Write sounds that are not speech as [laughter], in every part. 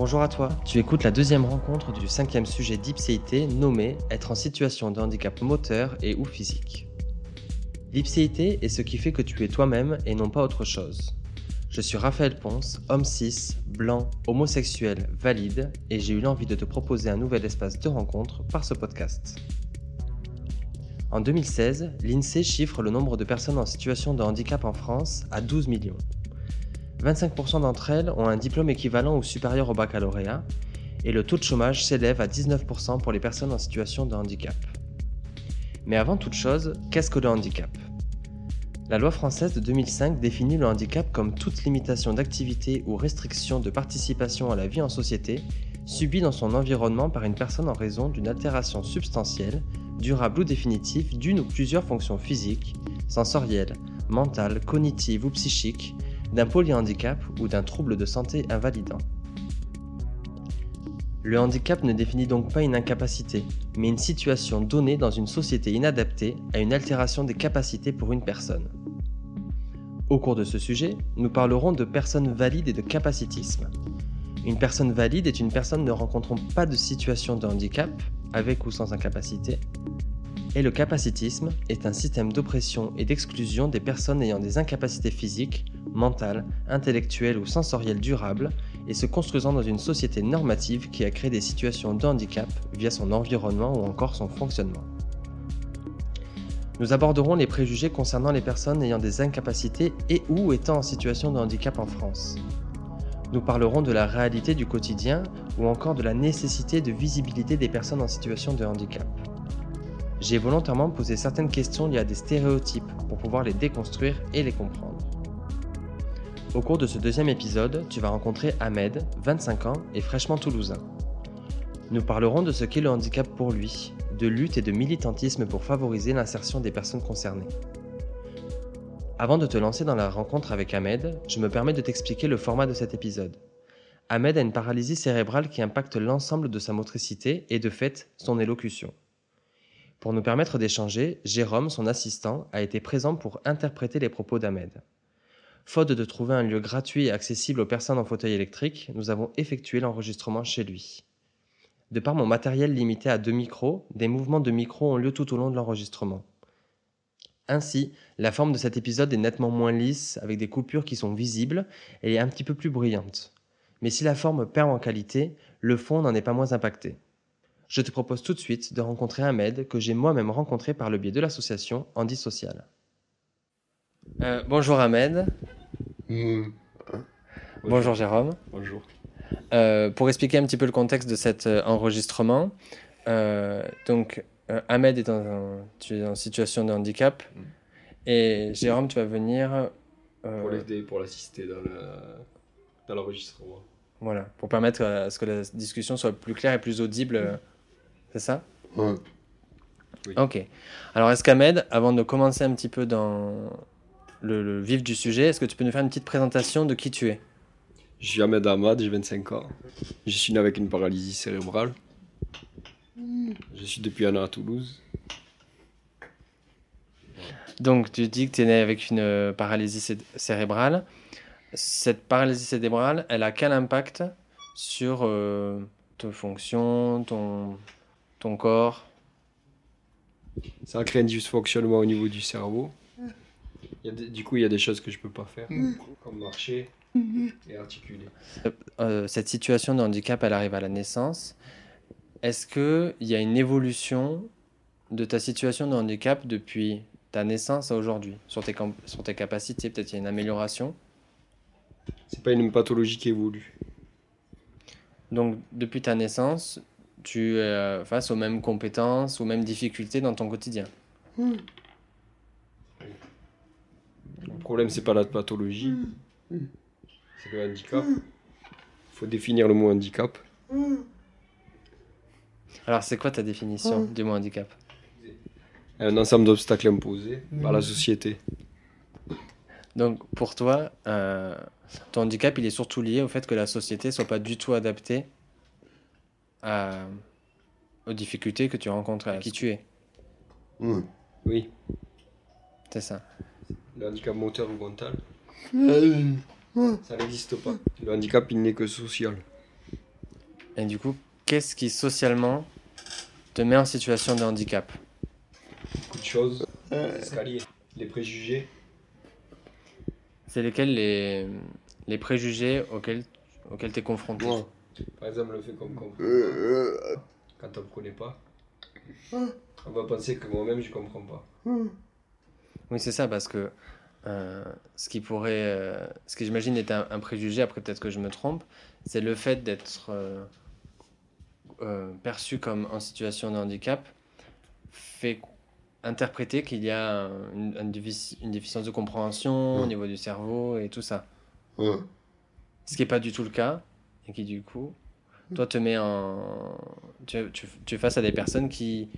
Bonjour à toi, tu écoutes la deuxième rencontre du cinquième sujet d'Ipséité nommé Être en situation de handicap moteur et ou physique. L'ipséité est ce qui fait que tu es toi-même et non pas autre chose. Je suis Raphaël Ponce, homme cis, blanc, homosexuel, valide, et j'ai eu l'envie de te proposer un nouvel espace de rencontre par ce podcast. En 2016, l'INSEE chiffre le nombre de personnes en situation de handicap en France à 12 millions. 25% d'entre elles ont un diplôme équivalent ou supérieur au baccalauréat, et le taux de chômage s'élève à 19% pour les personnes en situation de handicap. Mais avant toute chose, qu'est-ce que le handicap? La loi française de 2005 définit le handicap comme toute limitation d'activité ou restriction de participation à la vie en société subie dans son environnement par une personne en raison d'une altération substantielle, durable ou définitive d'une ou plusieurs fonctions physiques, sensorielles, mentales, cognitives ou psychiques, d'un polyhandicap ou d'un trouble de santé invalidant. Le handicap ne définit donc pas une incapacité, mais une situation donnée dans une société inadaptée à une altération des capacités pour une personne. Au cours de ce sujet, nous parlerons de personnes valides et de capacitisme. Une personne valide est une personne ne rencontrant pas de situation de handicap, avec ou sans incapacité, et le capacitisme est un système d'oppression et d'exclusion des personnes ayant des incapacités physiques, mentales, intellectuelles ou sensorielles durables et se construisant dans une société normative qui a créé des situations de handicap via son environnement ou encore son fonctionnement. Nous aborderons les préjugés concernant les personnes ayant des incapacités et ou étant en situation de handicap en France. Nous parlerons de la réalité du quotidien ou encore de la nécessité de visibilité des personnes en situation de handicap. J'ai volontairement posé certaines questions liées à des stéréotypes pour pouvoir les déconstruire et les comprendre. Au cours de ce deuxième épisode, tu vas rencontrer Ahmed, 25 ans et fraîchement toulousain. Nous parlerons de ce qu'est le handicap pour lui, de lutte et de militantisme pour favoriser l'insertion des personnes concernées. Avant de te lancer dans la rencontre avec Ahmed, je me permets de t'expliquer le format de cet épisode. Ahmed a une paralysie cérébrale qui impacte l'ensemble de sa motricité et de fait son élocution. Pour nous permettre d'échanger, Jérôme, son assistant, a été présent pour interpréter les propos d'Ahmed. Faute de trouver un lieu gratuit et accessible aux personnes en fauteuil électrique, nous avons effectué l'enregistrement chez lui. De par mon matériel limité à deux micros, des mouvements de micro ont lieu tout au long de l'enregistrement. Ainsi, la forme de cet épisode est nettement moins lisse, avec des coupures qui sont visibles, et est un petit peu plus bruyante. Mais si la forme perd en qualité, le fond n'en est pas moins impacté. Je te propose tout de suite de rencontrer Ahmed, que j'ai moi-même rencontré par le biais de l'association Andy Social. Euh, bonjour Ahmed. Mmh. Bonjour Jérôme. Bonjour. Euh, pour expliquer un petit peu le contexte de cet euh, enregistrement, euh, donc Ahmed est tu es en situation de handicap Mm. et Jérôme, tu vas venir Pour l'aider, pour l'assister dans dans l'enregistrement. voilà, pour permettre à ce que la discussion soit plus claire et plus audible. C'est ça Ouais. Ok. Alors, est-ce qu'Ahmed, avant de commencer un petit peu dans le, le vif du sujet, est-ce que tu peux nous faire une petite présentation de qui tu es? Je suis Ahmed Ahmad, j'ai 25 ans. Je suis né avec une paralysie cérébrale. Je suis depuis un an à Toulouse. Donc, tu dis que tu es né avec une euh, paralysie cé- cérébrale. Cette paralysie cérébrale, elle a quel impact sur euh, tes fonctions, ton, ton corps Ça a créé un dysfonctionnement au niveau du cerveau. Il y a des- du coup, il y a des choses que je peux pas faire, comme marcher et articuler. Euh, Cette situation de handicap, elle arrive à la naissance. Est-ce qu'il y a une évolution de ta situation de handicap depuis ta naissance à aujourd'hui sur tes, sur tes capacités? Peut-être il y a une amélioration? C'est pas une pathologie qui évolue. Donc, depuis ta naissance, tu es euh, face aux mêmes compétences, aux mêmes difficultés dans ton quotidien. Le problème, c'est pas la pathologie, c'est le handicap. Il faut définir le mot handicap. Alors, c'est quoi ta définition du mot handicap? Un ensemble d'obstacles imposés par la société. Donc, pour toi, euh, ton handicap, il est surtout lié au fait que la société soit pas du tout adaptée à- aux difficultés que tu rencontres, à qui tu es. Oui. C'est ça. Le handicap moteur ou mental, ça n'existe pas. Le handicap, il n'est que social. Et du coup, qu'est-ce qui socialement te met en situation de handicap? Beaucoup de choses. Escalier. Les préjugés. C'est lesquels les, les préjugés auxquels, auxquels tu es confronté Par exemple, le fait qu'on me comprend. Quand on me connaît pas, on va penser que moi-même je comprends pas. Oui, c'est ça, parce que euh, ce qui pourrait, euh, ce que j'imagine est un, un préjugé, après peut-être que je me trompe, c'est le fait d'être euh, euh, perçu comme en situation de handicap fait interpréter qu'il y a un- une, une défici- une déficience de compréhension au Mm. niveau du cerveau et tout ça. Ce qui n'est pas du tout le cas, et qui du coup, toi te met en... Tu, tu, tu es face à des personnes qui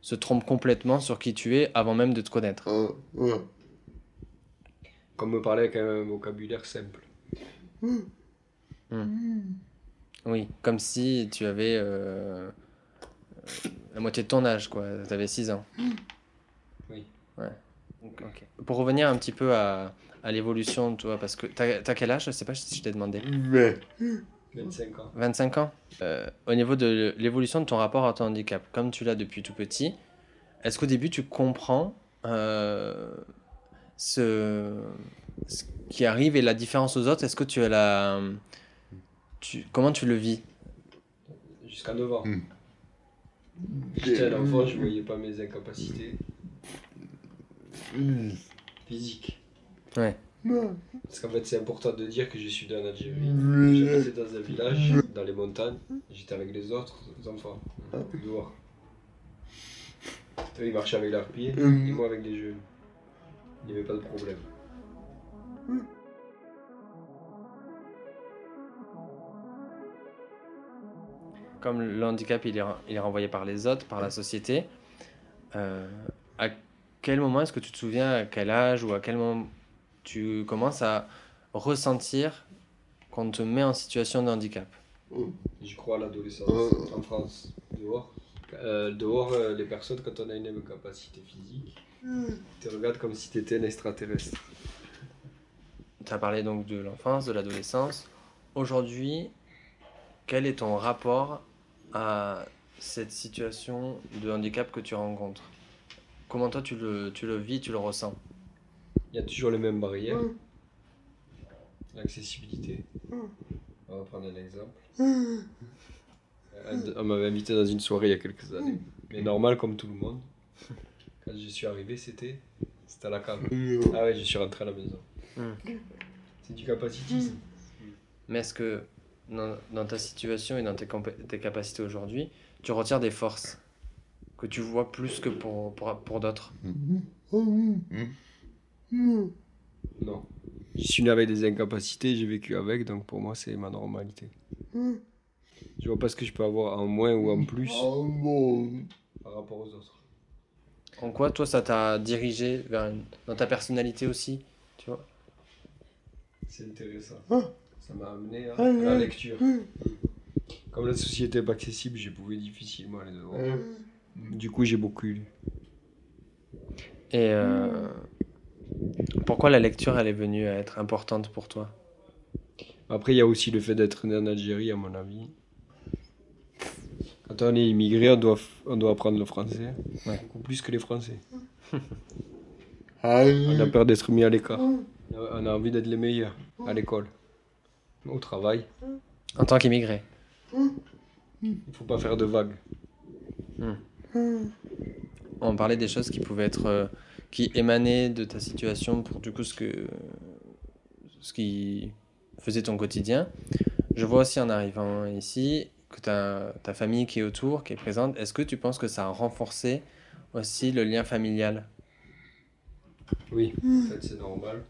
se trompent complètement sur qui tu es avant même de te connaître. Ouais. Comme me parler avec un vocabulaire simple. Oui, comme si tu avais euh, euh, la moitié de ton âge, quoi. Tu avais 6 ans. Oui. Ouais. Donc, ok. Pour revenir un petit peu à, à l'évolution, toi, parce que t'as as quel âge? Je sais pas si je t'ai demandé. Mais. 25 ans. 25 ans Euh, Au niveau de l'évolution de ton rapport à ton handicap, comme tu l'as depuis tout petit, est-ce qu'au début tu comprends euh, ce, ce qui arrive et la différence aux autres? Est-ce que tu as la. Tu, comment tu le vis? Jusqu'à 9 ans. Hmm. J'étais un enfant, je voyais pas mes incapacités physiques. Ouais. Parce qu'en fait, c'est important de dire que je suis d'un Algérie. Hmm. J'habitais dans un village, dans les montagnes. J'étais avec les autres enfants, dehors. Eux, ils marchaient avec leurs pieds, et moi avec les jeunes. Il n'y avait pas de problème. Comme le handicap il est, il est renvoyé par les autres, par la société, euh, à quel moment est-ce que tu te souviens, à quel âge ou à quel moment tu commences à ressentir qu'on te met en situation de handicap Je crois à l'adolescence Euh. en France, dehors. Euh, dehors, euh, les personnes, quand on a une incapacité physique, te regardent comme si tu étais un extraterrestre. Tu as parlé donc de l'enfance, de l'adolescence. Aujourd'hui, quel est ton rapport à cette situation de handicap que tu rencontres? Comment toi tu le, tu le vis, tu le ressens? Il y a toujours les mêmes barrières. L'accessibilité. On va prendre un exemple. Euh, On m'avait invité dans une soirée il y a quelques années. Mais normal comme tout le monde. Quand je suis arrivé, c'était c'était à la cave. Ah ouais, je suis rentré à la maison. C'est du capacitisme. Mais est-ce que dans, dans ta situation et dans tes, capacités aujourd'hui, tu retires des forces que tu vois plus que pour, pour, pour d'autres? Non. Je suis né avec des incapacités, j'ai vécu avec, donc pour moi c'est ma normalité. Je vois pas ce que je peux avoir en moins ou en plus Oh bon. par rapport aux autres. En quoi, toi, ça t'a dirigé vers une- dans ta personnalité aussi tu vois? C'est intéressant. Ça m'a amené à, à la lecture. Comme la société n'est pas accessible, j'ai pouvais difficilement aller dehors. Du coup, j'ai beaucoup lu. Et euh, pourquoi la lecture, elle est venue à être importante pour toi? Après, il y a aussi le fait d'être né en Algérie, à mon avis. Quand on est immigré, on doit, on doit apprendre le français. Ouais. Beaucoup plus que les Français. [laughs] On a peur d'être mis à l'écart. On a envie d'être les meilleurs à l'école, au travail. En tant qu'immigré Il faut pas faire de vagues. On parlait des choses qui pouvaient être. Qui émanaient de ta situation pour du coup ce que. ce qui faisait ton quotidien. Je vois aussi en arrivant ici que tu as ta famille qui est autour, qui est présente. Est-ce que tu penses que ça a renforcé aussi le lien familial? Oui, en fait, c'est normal.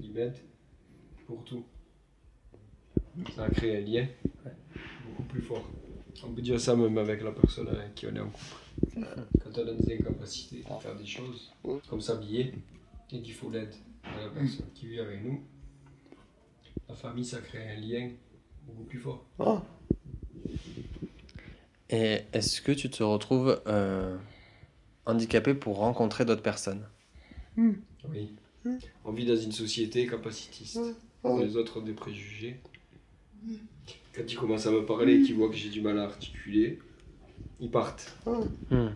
Ils m'aident pour tout. Ça a créé un lien beaucoup plus fort. On peut dire ça même avec la personne avec qui on est en couple. Quand on a des incapacités à faire des choses, comme s'habiller, et qu'il faut l'aide de la personne qui vit avec nous, la famille, ça crée un lien beaucoup plus fort. Ah. Et est-ce que tu te retrouves euh, handicapé pour rencontrer d'autres personnes? Oui. On vit dans une société capacitiste. Les autres ont des préjugés. Quand ils commencent à me parler et qu'ils voient que j'ai du mal à articuler, ils partent. Hmm.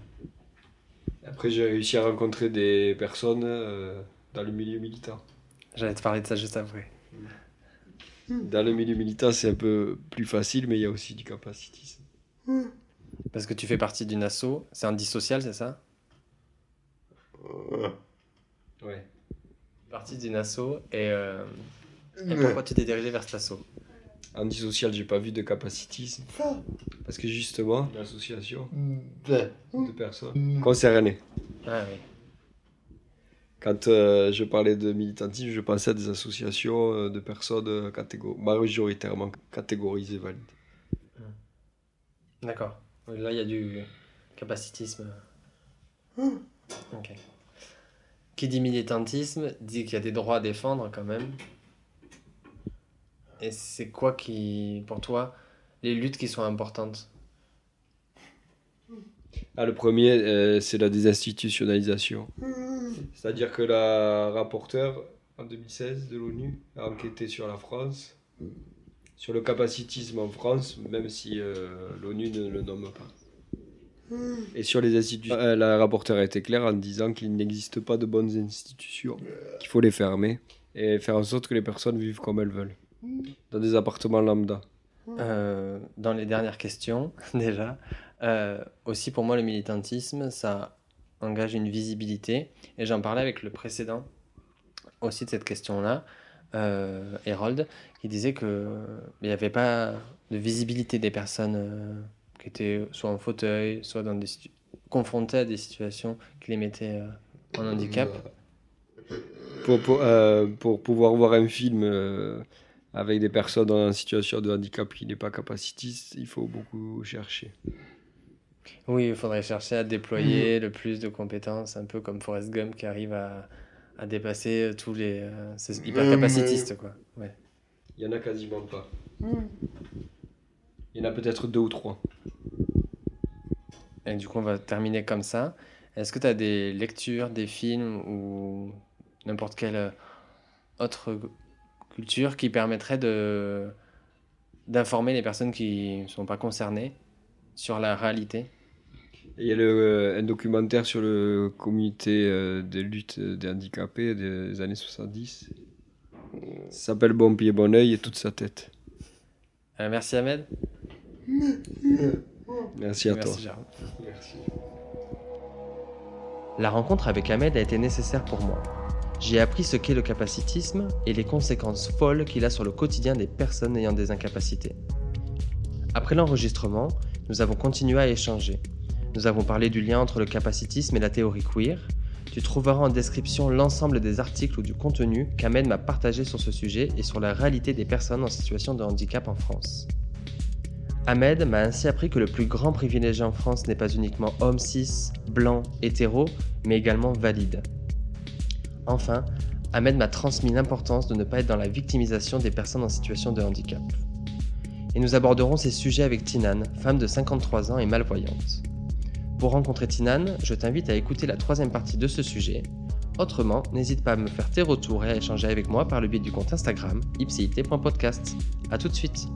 Après, j'ai réussi à rencontrer des personnes euh, dans le milieu militant. J'allais te parler de ça juste après. Dans le milieu militant, c'est un peu plus facile, mais il y a aussi du capacitisme. Parce que tu fais partie d'une asso, c'est un dissocial, c'est ça? Ouais. Partie d'une asso et, euh, et pourquoi tu t'es dirigé vers cette asso? Antisocial, j'ai pas vu de capacitisme. Parce que justement, une association De. de personnes concernées. Ah oui. Quand euh, je parlais de militantisme, je pensais à des associations euh, de personnes euh, catégo- majoritairement catégorisées valides. D'accord. Oui, Là, il y a du capacitisme. Ok. Qui dit militantisme dit qu'il y a des droits à défendre quand même. Et c'est quoi qui, pour toi, les luttes qui sont importantes? Ah, le premier, euh, c'est la désinstitutionnalisation. C'est-à-dire que la rapporteure, en 2016, de l'ONU, a enquêté sur la France, sur le capacitisme en France, même si euh, l'ONU ne le nomme pas. Et sur les institutions, euh, la rapporteure a été claire en disant qu'il n'existe pas de bonnes institutions, qu'il faut les fermer et faire en sorte que les personnes vivent comme elles veulent, dans des appartements lambda. Euh, Dans les dernières questions, [laughs] déjà, euh, aussi pour moi, le militantisme, ça engage une visibilité. Et j'en parlais avec le précédent aussi de cette question-là, euh, Harold, qui disait que il n'y avait pas de visibilité des personnes euh, qui étaient soit en fauteuil, soit dans des confrontées à des situations qui les mettaient en handicap. Pour, pour, euh, pour pouvoir voir un film euh, avec des personnes en situation de handicap qui n'est pas capacitiste, il faut beaucoup chercher. Oui, il faudrait chercher à déployer le plus de compétences, un peu comme Forrest Gump qui arrive à, à dépasser tous les... euh, c'est hyper Ouais, capacitiste, quoi. Ouais. Il y en a quasiment pas. Il y en a peut-être deux ou trois. Et du coup, on va terminer comme ça. Est-ce que tu as des lectures, des films ou n'importe quelle euh, autre culture qui permettrait de d'informer les personnes qui ne sont pas concernées sur la réalité il y a le, euh, un documentaire sur le comité euh, de lutte des handicapés des années 70. Ça s'appelle Bon pied, bon oeil et toute sa tête. Euh, Merci Ahmed. Merci à Merci toi. Merci. La rencontre avec Ahmed a été nécessaire pour moi. J'ai appris ce qu'est le capacitisme et les conséquences folles qu'il a sur le quotidien des personnes ayant des incapacités. Après l'enregistrement, nous avons continué à échanger. Nous avons parlé du lien entre le capacitisme et la théorie queer. Tu trouveras en description l'ensemble des articles ou du contenu qu'Ahmed m'a partagé sur ce sujet et sur la réalité des personnes en situation de handicap en France. Ahmed m'a ainsi appris que le plus grand privilégié en France n'est pas uniquement homme cis, blanc, hétéro, mais également valide. Enfin, Ahmed m'a transmis l'importance de ne pas être dans la victimisation des personnes en situation de handicap. Et nous aborderons ces sujets avec Tinan, femme de 53 ans et malvoyante. Pour rencontrer Tinan, je t'invite à écouter la troisième partie de ce sujet. Autrement, n'hésite pas à me faire tes retours et à échanger avec moi par le biais du compte Instagram ipcit.podcast. A tout de suite